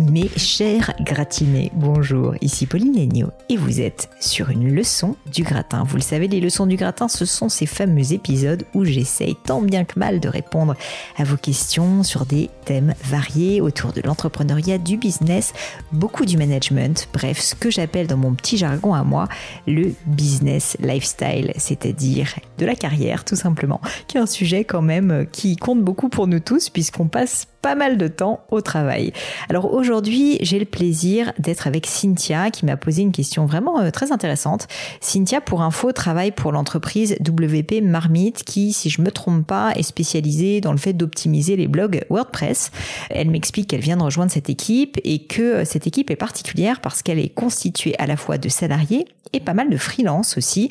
Mes chers gratinés, bonjour, ici Pauline et vous êtes sur une leçon du gratin. Vous le savez, les leçons du gratin, ce sont ces fameux épisodes où j'essaye tant bien que mal de répondre à vos questions sur des thèmes variés autour de l'entrepreneuriat, du business, beaucoup du management, bref, ce que j'appelle dans mon petit jargon à moi le business lifestyle, c'est-à-dire de la carrière tout simplement, qui est un sujet quand même qui compte beaucoup pour nous tous puisqu'on passe pas mal de temps au travail. Alors aujourd'hui, j'ai le plaisir d'être avec Cynthia qui m'a posé une question vraiment euh, très intéressante. Cynthia, pour info, travaille pour l'entreprise WP Marmite qui, si je me trompe pas, est spécialisée dans le fait d'optimiser les blogs WordPress. Elle m'explique qu'elle vient de rejoindre cette équipe et que euh, cette équipe est particulière parce qu'elle est constituée à la fois de salariés et pas mal de freelance aussi,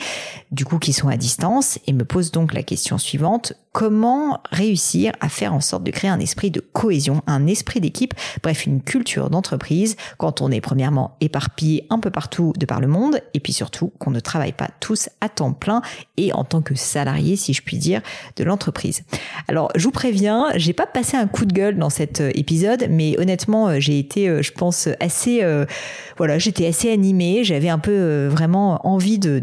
du coup qui sont à distance et me pose donc la question suivante comment réussir à faire en sorte de créer un esprit de cohésion, un esprit d'équipe, bref, une culture d'entreprise quand on est premièrement éparpillé un peu partout de par le monde et puis surtout qu'on ne travaille pas tous à temps plein et en tant que salarié, si je puis dire, de l'entreprise. Alors, je vous préviens, j'ai pas passé un coup de gueule dans cet euh, épisode, mais honnêtement, euh, j'ai été, euh, je pense, assez, voilà, j'étais assez animée, j'avais un peu vraiment envie de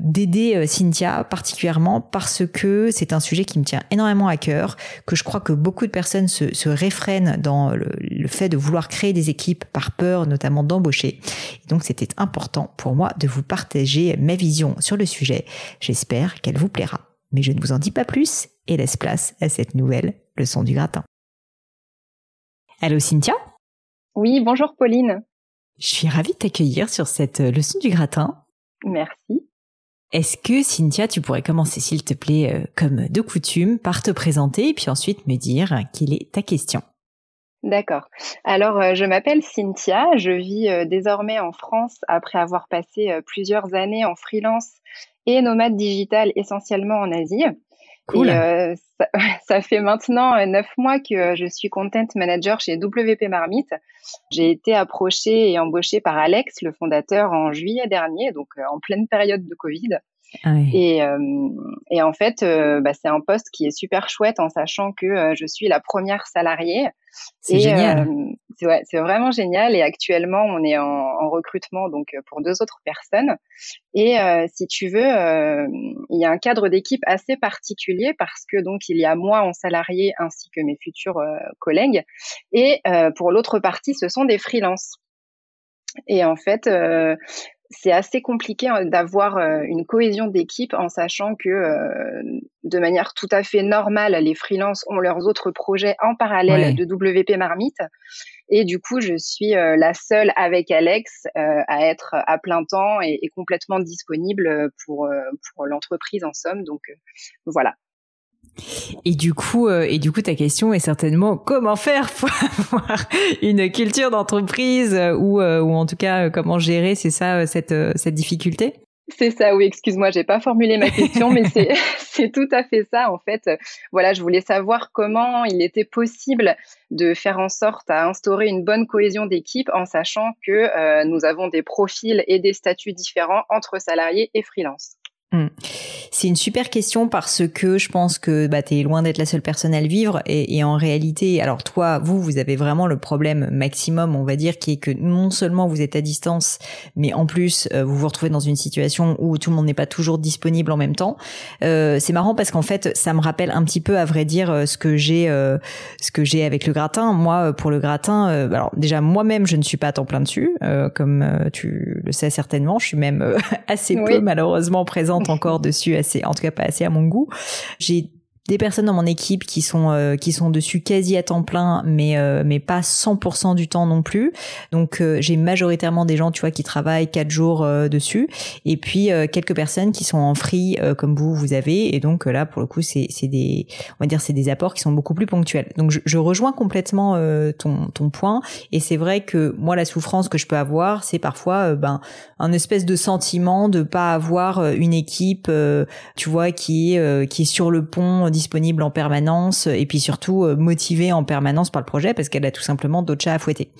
d'aider de, Cynthia particulièrement parce que c'est un sujet qui me tient énormément à cœur, que je crois que beaucoup de personnes se, se réfrènent dans le, le, fait de vouloir créer des équipes par peur notamment d'embaucher. Donc c'était important pour moi de vous partager ma vision sur le sujet. J'espère qu'elle vous plaira. Mais je ne vous en dis pas plus et laisse place à cette nouvelle leçon du gratin. Allô Cynthia? Oui, bonjour Pauline. Je suis ravie de t'accueillir sur cette leçon du gratin. Merci. Est-ce que Cynthia, tu pourrais commencer, s'il te plaît, euh, comme de coutume, par te présenter et puis ensuite me dire quelle est ta question? D'accord. Alors, euh, je m'appelle Cynthia, je vis euh, désormais en France après avoir passé plusieurs années en freelance et nomade digital essentiellement en Asie. Cool. Et, ça, ça, fait maintenant neuf mois que je suis content manager chez WP Marmite. J'ai été approchée et embauchée par Alex, le fondateur, en juillet dernier, donc en pleine période de Covid. Ah et, euh, et, en fait, euh, bah, c'est un poste qui est super chouette en sachant que euh, je suis la première salariée. C'est génial. c'est ouais, vraiment génial. Et actuellement, on est en, en, recrutement donc pour deux autres personnes. Et si tu veux, il y a un cadre d'équipe assez particulier parce que donc il y a moi en salarié ainsi que mes futurs collègues. Et pour l'autre partie, ce sont des freelances. Et en fait, euh, c'est assez compliqué hein, d'avoir euh, une cohésion d'équipe en sachant que euh, de manière tout à fait normale, les freelances ont leurs autres projets en parallèle de WP Marmite. Et du coup, je suis euh, la seule avec Alex à être à plein temps et, et complètement disponible pour, pour l'entreprise en somme. Donc voilà, et du coup, euh, et du coup, ta question est certainement comment faire pour avoir une culture d'entreprise euh, ou, euh, ou en tout cas comment gérer, c'est ça cette cette difficulté? C'est ça, oui. Excuse-moi, j'ai pas formulé ma question, mais c'est c'est tout à fait ça en fait. Voilà, je voulais savoir comment il était possible de faire en sorte à instaurer une bonne cohésion d'équipe en sachant que nous avons des profils et des statuts différents entre salariés et freelance. Hmm. C'est une super question parce que je pense que bah, tu es loin d'être la seule personne à le vivre et, en réalité, alors toi, vous, vous avez vraiment le problème maximum, on va dire, qui est que non seulement vous êtes à distance, mais en plus euh, vous vous retrouvez dans une situation où tout le monde n'est pas toujours disponible en même temps. Euh, c'est marrant parce qu'en fait, ça me rappelle un petit peu, à vrai dire, euh, ce que j'ai, ce que j'ai avec le gratin. Moi, pour le gratin, alors déjà moi-même, je ne suis pas à temps plein dessus, comme tu le sais certainement. Je suis même assez peu malheureusement présente encore dessus assez, en tout cas pas assez à mon goût. J'ai des personnes dans mon équipe qui sont euh, qui sont dessus quasi à temps plein mais euh, mais pas 100% du temps non plus. Donc euh, j'ai majoritairement des gens tu vois qui travaillent quatre jours dessus. Et puis quelques personnes qui sont en free comme vous vous avez. Et donc là pour le coup c'est c'est des on va dire c'est des apports qui sont beaucoup plus ponctuels. Donc je, je rejoins complètement ton ton point. Et c'est vrai que moi la souffrance que je peux avoir c'est parfois ben un espèce de sentiment de pas avoir une équipe tu vois qui qui est sur le pont disponible en permanence et puis surtout euh, motivée en permanence par le projet parce qu'elle a tout simplement d'autres chats à fouetter.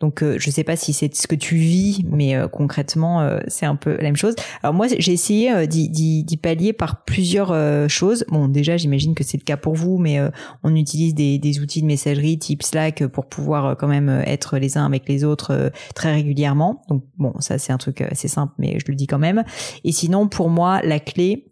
Donc euh, je sais pas si c'est ce que tu vis, mais euh, concrètement c'est un peu la même chose. Alors moi j'ai essayé d'y pallier par plusieurs choses. Bon déjà j'imagine que c'est le cas pour vous, mais on utilise des, des, outils de messagerie type Slack pour pouvoir quand même être les uns avec les autres très régulièrement. Donc bon ça c'est un truc assez simple, mais je le dis quand même. Et sinon pour moi la clé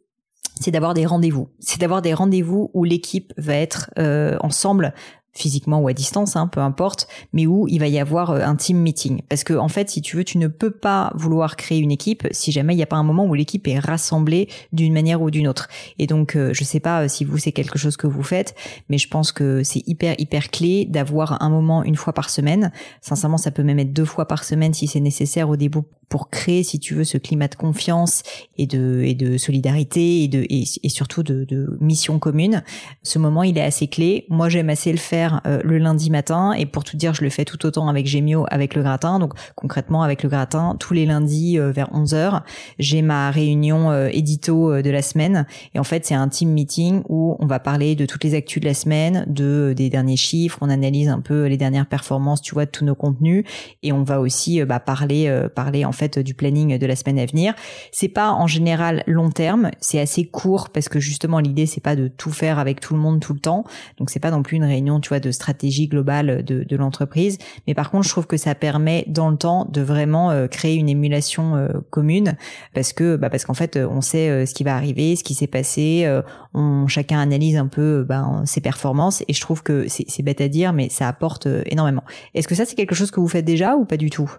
c'est d'avoir des rendez-vous. C'est d'avoir des rendez-vous où l'équipe va être euh, ensemble physiquement ou à distance, hein, peu importe, mais où il va y avoir euh, un team meeting. Parce que en fait, si tu veux, tu ne peux pas vouloir créer une équipe si jamais il n'y a pas un moment où l'équipe est rassemblée d'une manière ou d'une autre. Et donc, euh, je sais pas euh, si vous c'est quelque chose que vous faites, mais je pense que c'est hyper hyper clé d'avoir un moment une fois par semaine. Sincèrement, ça peut même être deux fois par semaine si c'est nécessaire au début pour créer, si tu veux, ce climat de confiance et de et de solidarité et de et, et surtout de, de mission commune. Ce moment, il est assez clé. Moi, j'aime assez le faire euh, le lundi matin et pour tout dire, je le fais tout autant avec Gemio, avec le gratin. Donc concrètement avec le gratin, tous les lundis euh, vers 11h, j'ai ma réunion euh, édito de la semaine et en fait, c'est un team meeting où on va parler de toutes les actus de la semaine, de des derniers chiffres, on analyse un peu les dernières performances, tu vois, de tous nos contenus et on va aussi bah, parler parler en fait du planning de la semaine à venir. C'est pas en général long terme, c'est assez court parce que justement l'idée c'est pas de tout faire avec tout le monde tout le temps. Donc c'est pas non plus une réunion, tu vois, de stratégie globale de, de l'entreprise. Mais par contre, je trouve que ça permet dans le temps de vraiment euh, créer une émulation euh, commune parce que bah parce qu'en fait, on sait euh, ce qui va arriver, ce qui s'est passé. on chacun analyse un peu ben, ses performances et je trouve que c'est bête à dire, mais ça apporte énormément. Est-ce que ça c'est quelque chose que vous faites déjà ou pas du tout?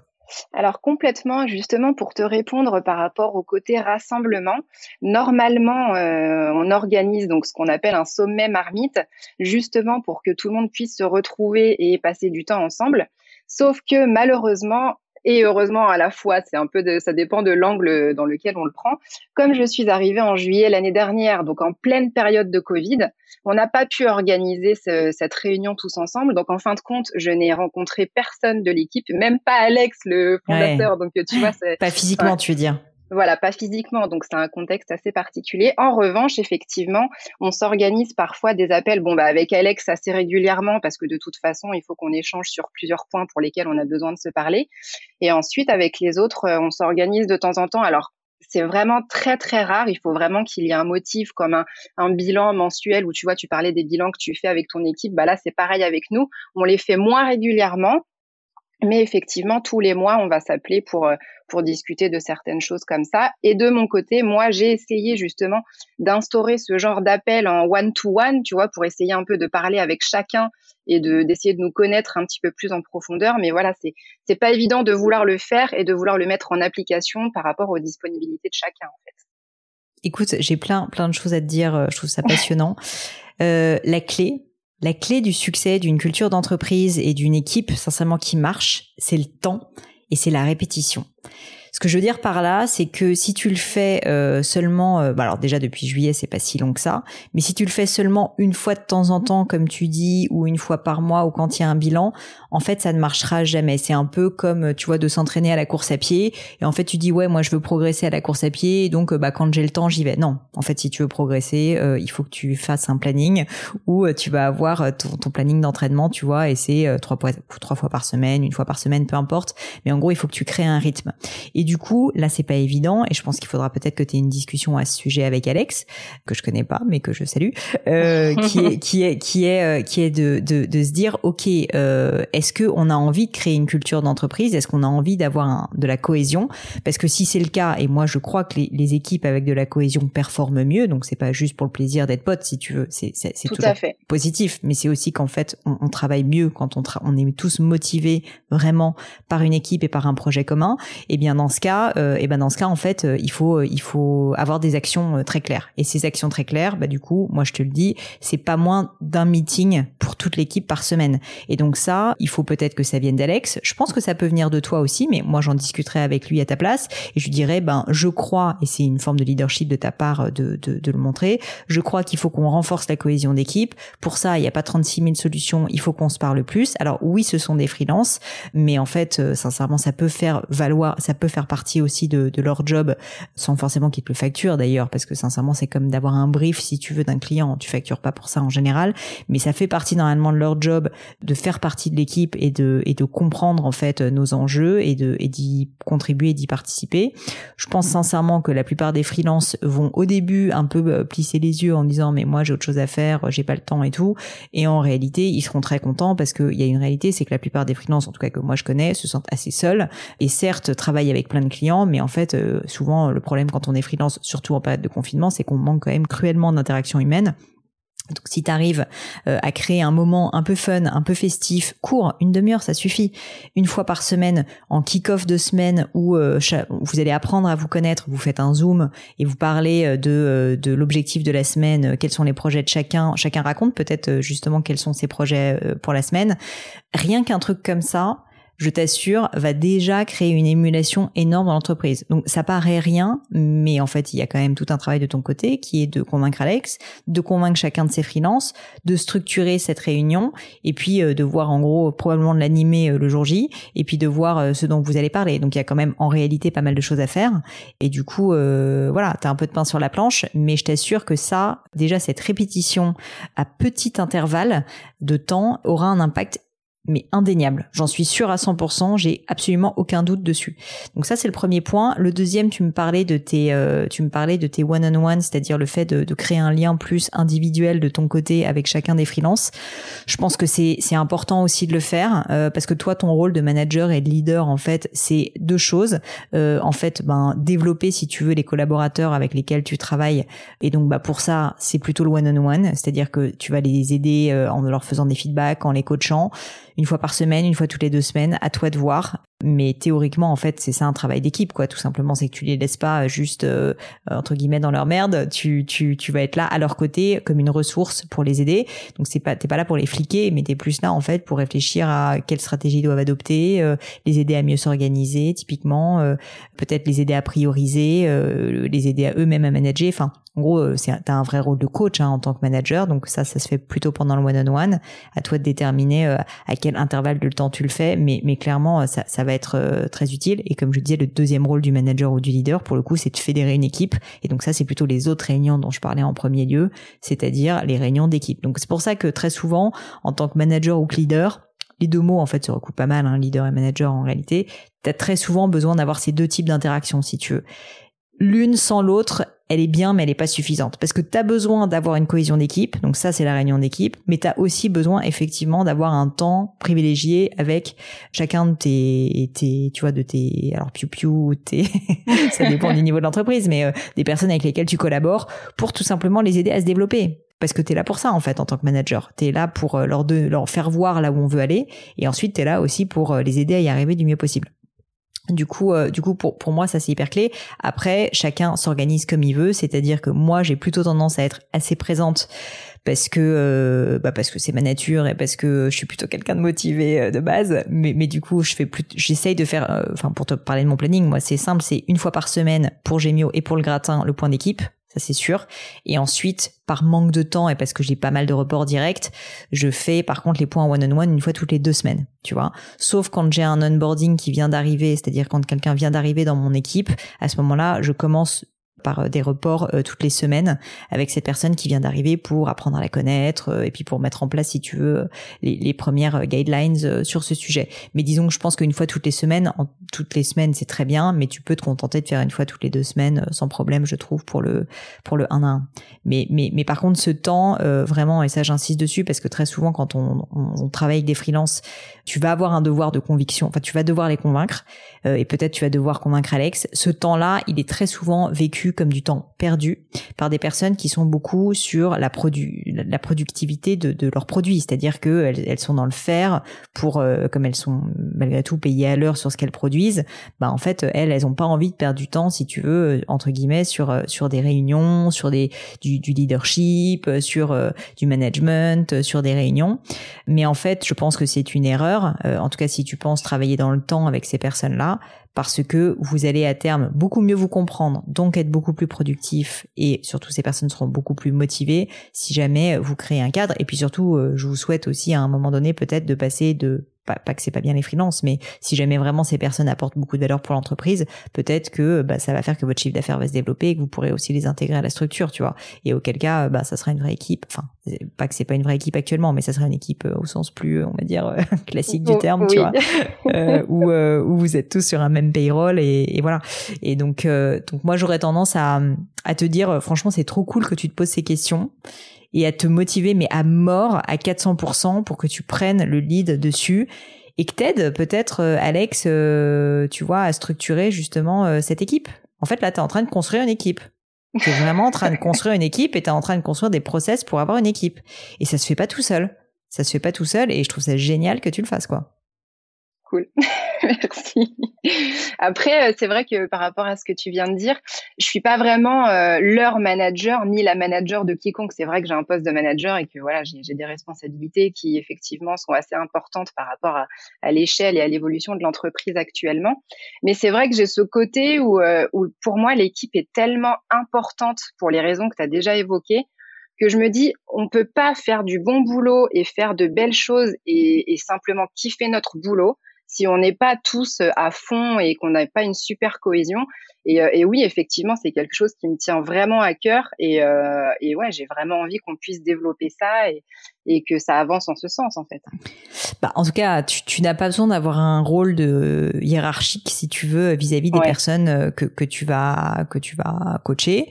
Alors complètement, justement pour te répondre par rapport au côté rassemblement, normalement euh, on organise donc ce qu'on appelle un sommet marmite, justement pour que tout le monde puisse se retrouver et passer du temps ensemble. Sauf que malheureusement, et heureusement à la fois, c'est un peu de, ça dépend de l'angle dans lequel on le prend. Comme je suis arrivée en juillet l'année dernière, donc en pleine période de Covid, on n'a pas pu organiser cette réunion tous ensemble. Donc en fin de compte, je n'ai rencontré personne de l'équipe, même pas Alex, le fondateur. Donc tu vois, pas physiquement, tu veux dire. Voilà, pas physiquement, donc c'est un contexte assez particulier. En revanche, effectivement, on s'organise parfois des appels, bon bah avec Alex assez régulièrement parce que de toute façon, il faut qu'on échange sur plusieurs points pour lesquels on a besoin de se parler. Et ensuite, avec les autres, euh, on s'organise de temps en temps. Alors c'est vraiment très très rare. Il faut vraiment qu'il y ait un motif comme un, un, bilan mensuel où tu vois, tu parlais des bilans que tu fais avec ton équipe. Bah là, c'est pareil avec nous. On les fait moins régulièrement, mais effectivement, tous les mois, on va s'appeler pour, euh, pour discuter de certaines choses comme ça. Et de mon côté, moi, j'ai essayé justement d'instaurer ce genre d'appel en one-to-one, tu vois, pour essayer un peu de parler avec chacun et de d'essayer de nous connaître un petit peu plus en profondeur. Mais voilà, c'est c'est pas évident de vouloir le faire et de vouloir le mettre en application par rapport aux disponibilités de chacun, en fait. Écoute, j'ai plein plein de choses à te dire. Euh, je trouve ça passionnant. euh, la clé, la clé du succès d'une culture d'entreprise et d'une équipe sincèrement qui marche, c'est le temps et c'est la répétition. Ce que je veux dire par là, c'est que si tu le fais euh, seulement, euh, bah alors déjà depuis juillet, c'est pas si long que ça, mais si tu le fais seulement une fois de temps en temps, comme tu dis, ou une fois par mois, ou quand il y a un bilan, en fait, ça ne marchera jamais. C'est un peu comme, tu vois, de s'entraîner à la course à pied, et en fait, tu dis ouais, moi, je veux progresser à la course à pied, donc, bah, quand j'ai le temps, j'y vais. Non, en fait, si tu veux progresser, euh, il faut que tu fasses un planning où tu vas avoir ton, planning d'entraînement, tu vois, et c'est trois fois, par semaine, une fois par semaine, peu importe. Mais en gros, il faut que tu crées un rythme. Du coup, là, c'est pas évident et je pense qu'il faudra peut-être que tu aies une discussion à ce sujet avec Alex, que je connais pas, mais que je salue, euh, qui est qui est qui est euh, qui est de, de, de se dire, ok, euh, est-ce que on a envie de créer une culture d'entreprise? Est-ce qu'on a envie d'avoir de la cohésion? Parce que si c'est le cas, et moi je crois que les, les, équipes avec de la cohésion performent mieux, donc c'est pas juste pour le plaisir d'être pote, si tu veux, c'est c'est toujours positif, mais c'est aussi qu'en fait on, on, travaille mieux quand on on est tous motivés vraiment par une équipe et par un projet commun. Et bien dans ce cas, euh, et ben dans ce cas en fait, euh, il faut il faut avoir des actions très claires. Et ces actions très claires, bah du coup, moi je te le dis, c'est pas moins d'un meeting pour toute l'équipe par semaine. Et donc ça, il faut peut-être que ça vienne d'Alex. Je pense que ça peut venir de toi aussi, mais moi j'en discuterai avec lui à ta place et je lui dirais, ben je crois, et c'est une forme de leadership de ta part de, de, de le montrer, je crois qu'il faut qu'on renforce la cohésion d'équipe. Pour ça, il n'y a pas 36 000 solutions, il faut qu'on se parle plus. Alors oui, ce sont des freelances, mais en fait, euh, sincèrement, ça peut faire valoir, ça peut faire partie aussi de, de leur job, sans forcément qu'ils te le facturent d'ailleurs, parce que sincèrement, c'est comme d'avoir un brief, si tu veux, d'un client. Tu factures pas pour ça en général, mais ça fait partie normalement de leur job de faire partie de l'équipe et de et de comprendre en fait nos enjeux et de et d'y contribuer, d'y participer. Je pense sincèrement que la plupart des freelances vont au début un peu euh, plisser les yeux en disant mais moi j'ai autre chose à faire, j'ai pas le temps et tout. Et en réalité, ils seront très contents parce qu'il y a une réalité, c'est que la plupart des freelances, en tout cas que moi je connais, se sentent assez seuls et certes travaillent avec plein de clients, mais en fait euh, souvent le problème quand on est freelance, surtout en période de confinement, c'est qu'on manque quand même cruellement d'interaction humaine. Donc si tu arrives euh, à créer un moment un peu fun, un peu festif, court, une demi-heure, ça suffit. Une fois par semaine, en kick-off de semaine où euh, vous allez apprendre à vous connaître, vous faites un zoom et vous parlez de, de l'objectif de la semaine, quels sont les projets de chacun, chacun raconte peut-être justement quels sont ses projets pour la semaine. Rien qu'un truc comme ça, je t'assure, va déjà créer une émulation énorme dans l'entreprise. Donc ça paraît rien, mais en fait, il y a quand même tout un travail de ton côté qui est de convaincre Alex, de convaincre chacun de ses freelances, de structurer cette réunion et puis euh, de voir en gros probablement de l'animer euh, le jour J et puis de voir euh, ce dont vous allez parler. Donc il y a quand même en réalité pas mal de choses à faire et du coup voilà, tu as un peu de pain sur la planche, mais je t'assure que ça, déjà cette répétition à petit intervalle de temps aura un impact mais indéniable. J'en suis sûre à 100%, j'ai absolument aucun doute dessus. Donc ça c'est le premier point. Le deuxième, tu me parlais de tes, euh, tu me parlais de tes one-on-one, c'est-à-dire le fait de, de, créer un lien plus individuel de ton côté avec chacun des freelances. Je pense que c'est important aussi de le faire euh, parce que toi ton rôle de manager et de leader en fait c'est deux choses. Euh, en fait, ben développer si tu veux les collaborateurs avec lesquels tu travailles et donc bah pour ça c'est plutôt le one-on-one, c'est-à-dire que tu vas les aider euh, en leur faisant des feedbacks, en les coachant une fois par semaine, une fois toutes les deux semaines, à toi de voir. Mais théoriquement, en fait, c'est ça un travail d'équipe, quoi. Tout simplement, c'est que tu les laisses pas juste euh, entre guillemets dans leur merde. Tu, tu, tu vas être là à leur côté comme une ressource pour les aider. Donc c'est pas t'es pas là pour les fliquer, mais t'es plus là en fait pour réfléchir à quelle stratégie ils doivent adopter, euh, les aider à mieux s'organiser, typiquement, euh, peut-être les aider à prioriser, les aider à eux-mêmes à manager. Enfin, en gros, euh, c'est t'as un vrai rôle de coach hein, en tant que manager, donc ça, ça se fait plutôt pendant le one-on-one. À toi de déterminer euh, à quel intervalle de temps tu le fais, mais, mais clairement, euh, ça, ça être très utile. Et comme je disais, le deuxième rôle du manager ou du leader, pour le coup, c'est de fédérer une équipe. Et donc ça, c'est plutôt les autres réunions dont je parlais en premier lieu, c'est-à-dire les réunions d'équipe. Donc c'est pour ça que très souvent, en tant que manager ou que leader, les deux mots en fait se recoupent pas mal, hein, leader et manager en réalité. Tu as très souvent besoin d'avoir ces deux types d'interactions si tu veux. L'une sans l'autre, elle est bien, mais elle est pas suffisante. Parce que tu as besoin d'avoir une cohésion d'équipe, donc ça c'est la réunion d'équipe, mais tu as aussi besoin effectivement d'avoir un temps privilégié avec chacun de tes, tes tu vois, de tes, alors piou piou, tes, ça dépend du niveau de l'entreprise, mais euh, des personnes avec lesquelles tu collabores pour tout simplement les aider à se développer. Parce que tu es là pour ça en fait en tant que manager. Tu es là pour euh, leur, leur faire voir là où on veut aller et ensuite tu es là aussi pour euh, les aider à y arriver du mieux possible. Du coup, euh, du coup, pour pour moi, ça c'est hyper clé. Après, chacun s'organise comme il veut, c'est-à-dire que moi, j'ai plutôt tendance à être assez présente parce que euh, bah parce que c'est ma nature et parce que je suis plutôt quelqu'un de motivé euh, de base. Mais mais du coup, je fais plus, j'essaye de faire, enfin pour te parler de mon planning, moi c'est simple, c'est une fois par semaine pour Gémio et pour le gratin le point d'équipe c'est sûr. Et ensuite, par manque de temps et parce que j'ai pas mal de reports directs, je fais par contre les points one-on-one une fois toutes les deux semaines, tu vois. Sauf quand j'ai un onboarding qui vient d'arriver, c'est-à-dire quand quelqu'un vient d'arriver dans mon équipe, à ce moment-là, je commence par des reports toutes les semaines avec cette personne qui vient d'arriver pour apprendre à la connaître et puis pour mettre en place, si tu veux, les, premières guidelines sur ce sujet. Mais disons que je pense qu'une fois toutes les semaines, en, toutes les semaines, c'est très bien, mais tu peux te contenter de faire une fois toutes les deux semaines sans problème, je trouve, pour le pour le 1 à 1. Mais mais mais par contre, ce temps, vraiment, et ça j'insiste dessus parce que très souvent quand on, travaille avec des freelances, tu vas avoir un devoir de conviction. Enfin, tu vas devoir les convaincre euh, et peut-être tu vas devoir convaincre Alex. Ce temps-là, il est très souvent vécu comme du temps perdu par des personnes qui sont beaucoup sur la, produ la productivité de, de leurs produits, c'est-à-dire que elles, sont dans le faire pour, euh, comme elles sont malgré tout payées à l'heure sur ce qu'elles produisent. Bah en fait, elles, elles ont pas envie de perdre du temps, si tu veux, entre guillemets, sur sur des réunions, sur des du, du leadership, sur du management, sur des réunions. Mais en fait, je pense que c'est une erreur. en tout cas, si tu penses travailler dans le temps avec ces personnes-là, parce que vous allez à terme beaucoup mieux vous comprendre, donc être beaucoup plus productif et surtout ces personnes seront beaucoup plus motivées si jamais vous créez un cadre. Et puis surtout, euh, je vous souhaite aussi à un moment donné peut-être de passer de pas, que c'est pas bien les freelances, mais si jamais vraiment ces personnes apportent beaucoup de valeur pour l'entreprise, peut-être que bah, ça va faire que votre chiffre d'affaires va se développer et que vous pourrez aussi les intégrer à la structure, tu vois. Et auquel cas, bah, ça sera une vraie équipe. Enfin, pas que c'est pas une vraie équipe actuellement, mais ça sera une équipe euh, au sens plus, on va dire, euh, classique du terme, tu vois, euh, où, euh, où vous êtes tous sur un même payroll et, et voilà. Et donc, donc moi, j'aurais tendance à, à te dire, franchement, c'est trop cool que tu te poses ces questions et à te motiver, mais à mort, à 400% pour que tu prennes le lead dessus et que t'aides peut-être, euh, Alex, euh, tu vois, à structurer justement euh, cette équipe. En fait, là, tu es en train de construire une équipe. Tu es vraiment en train de construire une équipe et tu es en train de construire des process pour avoir une équipe. Et ça se fait pas tout seul. Ça se fait pas tout seul et je trouve ça génial que tu le fasses, quoi. Cool. Merci. Après, euh, c'est vrai que par rapport à ce que tu viens de dire, je suis pas vraiment euh, leur manager ni la manager de quiconque. C'est vrai que j'ai un poste de manager et que voilà, j'ai des responsabilités qui effectivement sont assez importantes par rapport à, l'échelle et à l'évolution de l'entreprise actuellement. Mais c'est vrai que j'ai ce côté où, euh, pour moi l'équipe est tellement importante pour les raisons que tu as déjà évoquées que je me dis, on peut pas faire du bon boulot et faire de belles choses et simplement kiffer notre boulot si on n'est pas tous euh, à fond et qu'on n'a pas une super cohésion. Et, euh, et oui, effectivement, c'est quelque chose qui me tient vraiment à cœur. Et, euh, et ouais, j'ai vraiment envie qu'on puisse développer ça et, et que ça avance en ce sens en fait. Bah, en tout cas, tu, tu n'as pas besoin d'avoir un rôle de hiérarchique si tu veux vis-à-vis des personnes euh, que, que tu vas que tu vas coacher.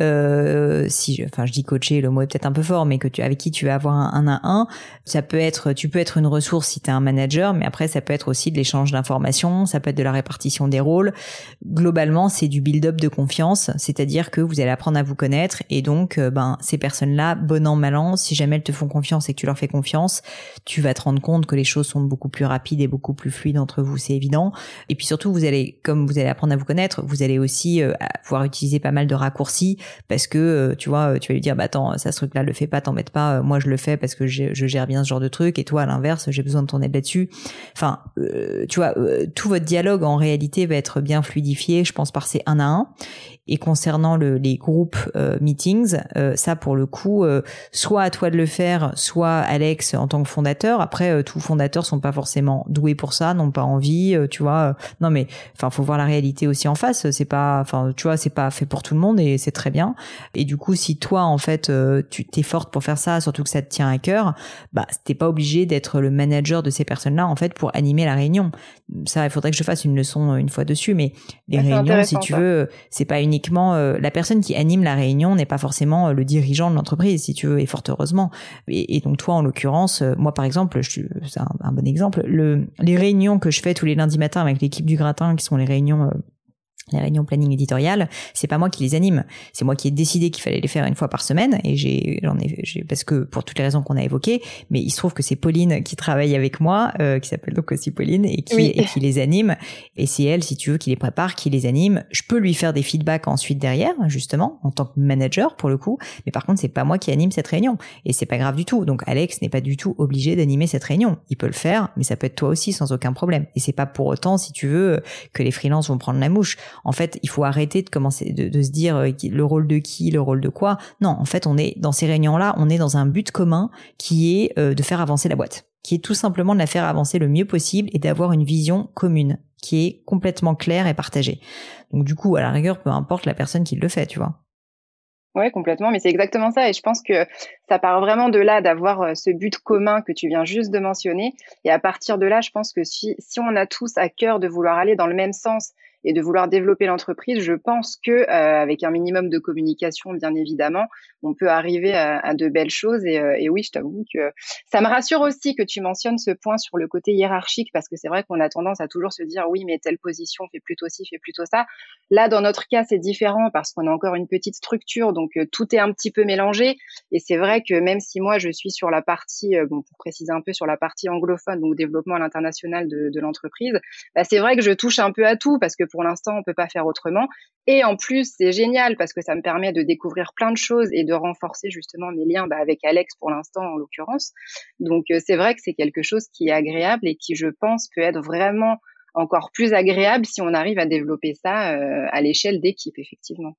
Euh, si, enfin, je dis coacher, le mot est peut-être un peu fort, mais que tu avec qui tu vas avoir un 1 à un. Ça peut être, tu peux être une ressource si tu es un manager, mais après ça peut être aussi de l'échange d'informations, ça peut être de la répartition des rôles. Globalement, c'est du build-up de confiance, c'est-à-dire que vous allez apprendre à vous connaître et donc, euh, ben, ces personnes-là, bon an mal an, si jamais elles te font confiance et que tu leur fais confiance, tu vas te rendre compte que les choses sont beaucoup plus rapides et beaucoup plus fluides entre vous, c'est évident. Et puis surtout, vous allez, comme vous allez apprendre à vous connaître, vous allez aussi euh, pouvoir utiliser pas mal de raccourcis parce que euh, tu vois, tu vas lui dire bah attends, ça ce truc-là le fais pas, t'embête pas, euh, moi je le fais parce que je, gère bien ce genre de truc et toi à l'inverse, j'ai besoin de ton aide là-dessus. Enfin, tu vois, tout votre dialogue en réalité va être bien fluidifié, je pense par ces un à un. Et concernant le, les groupes euh, meetings, euh, ça pour le coup, euh, soit à toi de le faire, soit Alex en tant que fondateur. Après, tous fondateurs sont pas forcément doués pour ça, n'ont pas envie, tu vois. non mais, enfin, faut voir la réalité aussi en face. C'est pas, enfin, tu vois, c'est pas fait pour tout le monde et c'est très bien. Et du coup, si toi en fait, tu t'es forte pour faire ça, surtout que ça te tient à cœur, bah t'es pas obligé d'être le manager de ces personnes-là en fait pour animer la réunion. Ça, il faudrait que je fasse une leçon une fois dessus, mais les réunions, si tu veux, c'est pas une uniquement euh, la personne qui anime la réunion n'est pas forcément euh, le dirigeant de l'entreprise, si tu veux, et fort heureusement. Et, donc toi, en l'occurrence, euh, moi par exemple, c'est un, bon exemple. Le, les réunions que je fais tous les lundis matins avec l'équipe du gratin, qui sont les réunions les réunions planning éditorial, c'est pas moi qui les anime, c'est moi qui ai décidé qu'il fallait les faire une fois par semaine et j'ai j'en ai j'ai parce que pour toutes les raisons qu'on a évoquées, mais il se trouve que c'est Pauline qui travaille avec moi, euh, qui s'appelle donc aussi Pauline et qui et qui les anime et c'est elle si tu veux qui les prépare, qui les anime. Je peux lui faire des feedbacks ensuite derrière justement en tant que manager pour le coup, mais par contre c'est pas moi qui anime cette réunion et c'est pas grave du tout. Donc Alex n'est pas du tout obligé d'animer cette réunion. Il peut le faire, mais ça peut être toi aussi sans aucun problème. Et c'est pas pour autant si tu veux que les freelances vont prendre la mouche en fait, il faut arrêter de commencer de, se dire euh, le rôle de qui, le rôle de quoi. Non, en fait, on est dans ces réunions-là, on est dans un but commun qui est euh, de faire avancer la boîte, qui est tout simplement de la faire avancer le mieux possible et d'avoir une vision commune qui est complètement clair et partagé. Donc du coup, à la rigueur, peu importe la personne qui le fait, tu vois. Ouais, complètement, mais c'est exactement ça. Et je pense que ça part vraiment de là, d'avoir euh, ce but commun que tu viens juste de mentionner. Et à partir de là, je pense que si, si on a tous à cœur de vouloir aller dans le même sens et de vouloir développer l'entreprise, je pense que euh, avec un minimum de communication, bien évidemment, on peut arriver à, de belles choses. Et, euh, et oui, je t'avoue que ça me rassure aussi que tu mentionnes ce point sur le côté hiérarchique, parce que c'est vrai qu'on a tendance à toujours se dire oui, mais telle position fait plutôt ci, fait plutôt ça. Là, dans notre cas, c'est différent parce qu'on a encore une petite structure, donc euh, tout est un petit peu mélangé. Et c'est vrai que même si moi je suis sur la partie, bon, pour préciser un peu sur la partie anglophone, donc développement à l'international de, de l'entreprise, bah, c'est vrai que je touche un peu à tout parce que pour l'instant, on peut pas faire autrement. Et en plus, c'est génial parce que ça me permet de découvrir plein de choses et de renforcer justement mes liens bah, avec Alex pour l'instant en l'occurrence. Donc euh, c'est vrai que c'est quelque chose qui est agréable et qui, je pense, peut être vraiment encore plus agréable si on arrive à développer ça euh, à l'échelle d'équipe, effectivement.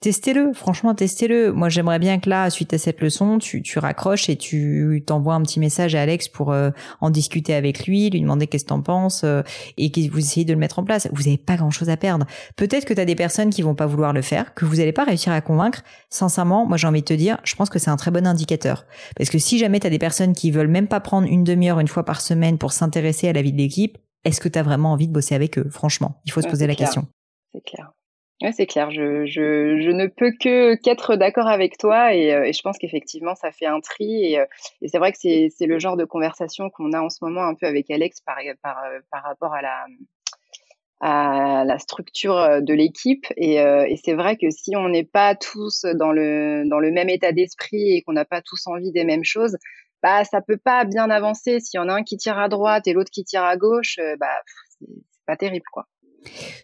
Testez-le, franchement, testez-le. Moi, j'aimerais bien que là, suite à cette leçon, tu, tu raccroches et tu t'envoies un petit message à Alex pour euh, en discuter avec lui, lui demander qu'est-ce que t'en penses euh, et que vous essayez de le mettre en place. Vous n'avez pas grand-chose à perdre. Peut-être que tu as des personnes qui vont pas vouloir le faire, que vous n'allez pas réussir à convaincre. Sincèrement, moi, j'ai envie de te dire, je pense que c'est un très bon indicateur. Parce que si jamais tu as des personnes qui veulent même pas prendre une demi-heure une fois par semaine pour s'intéresser à la vie de l'équipe, est-ce que tu as vraiment envie de bosser avec eux? Franchement, il faut se poser la question. C'est clair. Ouais, c'est clair. Je, je, je, ne peux que qu'être d'accord avec toi et, euh, et je pense qu'effectivement ça fait un tri et, euh, et c'est vrai que c'est, c'est le genre de conversation qu'on a en ce moment un peu avec Alex par, par, euh, par rapport à la à la structure de l'équipe et, et c'est vrai que si on n'est pas tous dans le dans le même état d'esprit et qu'on n'a pas tous envie des mêmes choses, bah ça peut pas bien avancer. S'il y en a un qui tire à droite et l'autre qui tire à gauche, bah c'est pas terrible quoi.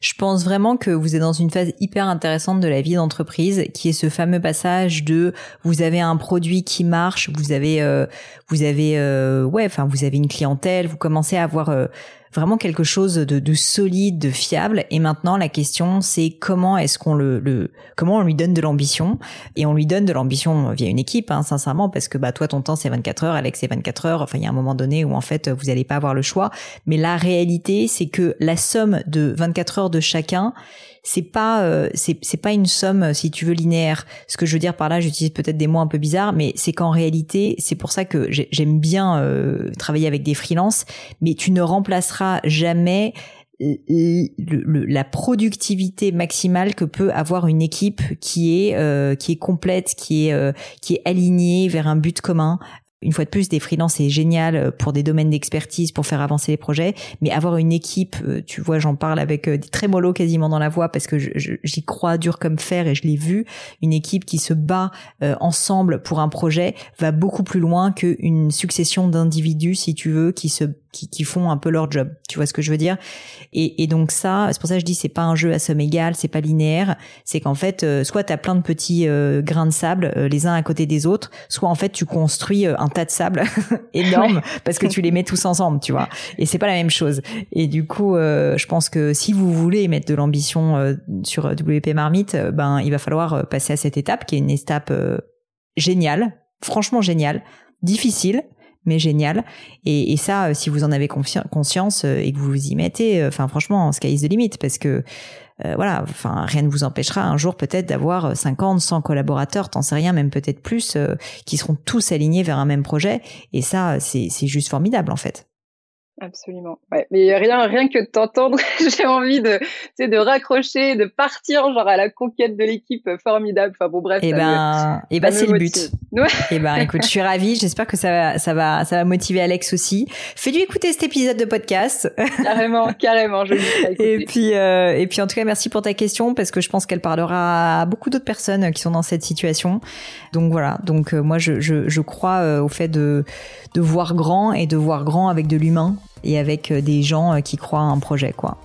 Je pense vraiment que vous êtes dans une phase hyper intéressante de la vie d'entreprise, qui est ce fameux passage de vous avez un produit qui marche, vous avez, euh, vous avez, euh, ouais, enfin vous avez une clientèle, vous commencez à avoir euh, vraiment quelque chose de, de, solide, de fiable. Et maintenant, la question, c'est comment est-ce qu'on le, le, comment on lui donne de l'ambition? Et on lui donne de l'ambition via une équipe, hein, sincèrement, parce que bah toi, ton temps c'est 24 heures, Alex c'est 24 heures. Enfin, il y a un moment donné où en fait vous n'allez pas avoir le choix. Mais la réalité, c'est que la somme de 24 heures de chacun c'est pas euh, c'est pas une somme si tu veux linéaire. Ce que je veux dire par là, j'utilise peut-être des mots un peu bizarres, mais c'est qu'en réalité, c'est pour ça que j'aime bien euh, travailler avec des freelances, mais tu ne remplaceras jamais la productivité maximale que peut avoir une équipe qui est euh, qui est complète, qui est qui est alignée vers un but commun, une fois de plus, des freelances c'est génial euh, pour des domaines d'expertise, pour faire avancer les projets, mais avoir une équipe, euh, tu vois, j'en parle avec euh, des trémolos quasiment dans la voix parce que j'y crois dur comme fer et je l'ai vu, une équipe qui se bat ensemble pour un projet va beaucoup plus loin qu'une succession d'individus, si tu veux, qui se qui, qui, font un peu leur job. Tu vois ce que je veux dire? Et, et, donc ça, c'est pour ça que je dis c'est pas un jeu à somme égale, c'est pas linéaire. C'est qu'en fait, euh, soit tu as plein de petits euh, grains de sable euh, les uns à côté des autres, soit en fait tu construis un tas de sable énorme parce que tu les mets tous ensemble, tu vois. Et c'est pas la même chose. Et du coup, je pense que si vous voulez mettre de l'ambition sur WP Marmite, ben il va falloir passer à cette étape qui est une étape géniale, franchement géniale, difficile mais génial. Et, ça, euh, si vous en avez conscience euh, et que vous vous y mettez, euh, enfin franchement, sky is the limit parce que voilà, enfin rien ne vous empêchera un jour peut-être d'avoir 50, 100 collaborateurs, t'en sais rien, même peut-être plus, qui seront tous alignés vers un même projet. Et ça, c'est juste formidable en fait. Absolument. Ouais. Mais rien, rien que de t'entendre, j'ai envie de, de raccrocher, de partir genre à la conquête de l'équipe formidable. Enfin bon, bref. Et eh ben, et eh ben c'est le but. Et eh ben, écoute, je suis ravie. J'espère que ça va, ça va, ça va motiver Alex aussi. Fais-lui écouter cet épisode de podcast. Carrément, carrément. Je et puis, euh, et puis en tout cas, merci pour ta question parce que je pense qu'elle parlera à beaucoup d'autres personnes qui sont dans cette situation. Donc voilà. Donc euh, moi, je, je, je crois euh, au fait de, de voir grand et de voir grand avec de l'humain et avec euh, des gens euh, qui croient à un projet, quoi.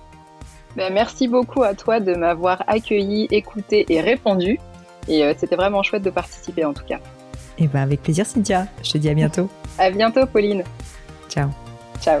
Ben, merci beaucoup à toi de m'avoir accueilli, écouté et répondu. Et euh, c'était vraiment chouette de participer en tout cas. Et ben avec plaisir Cynthia. Je te dis à bientôt. à bientôt Pauline. Ciao. Ciao.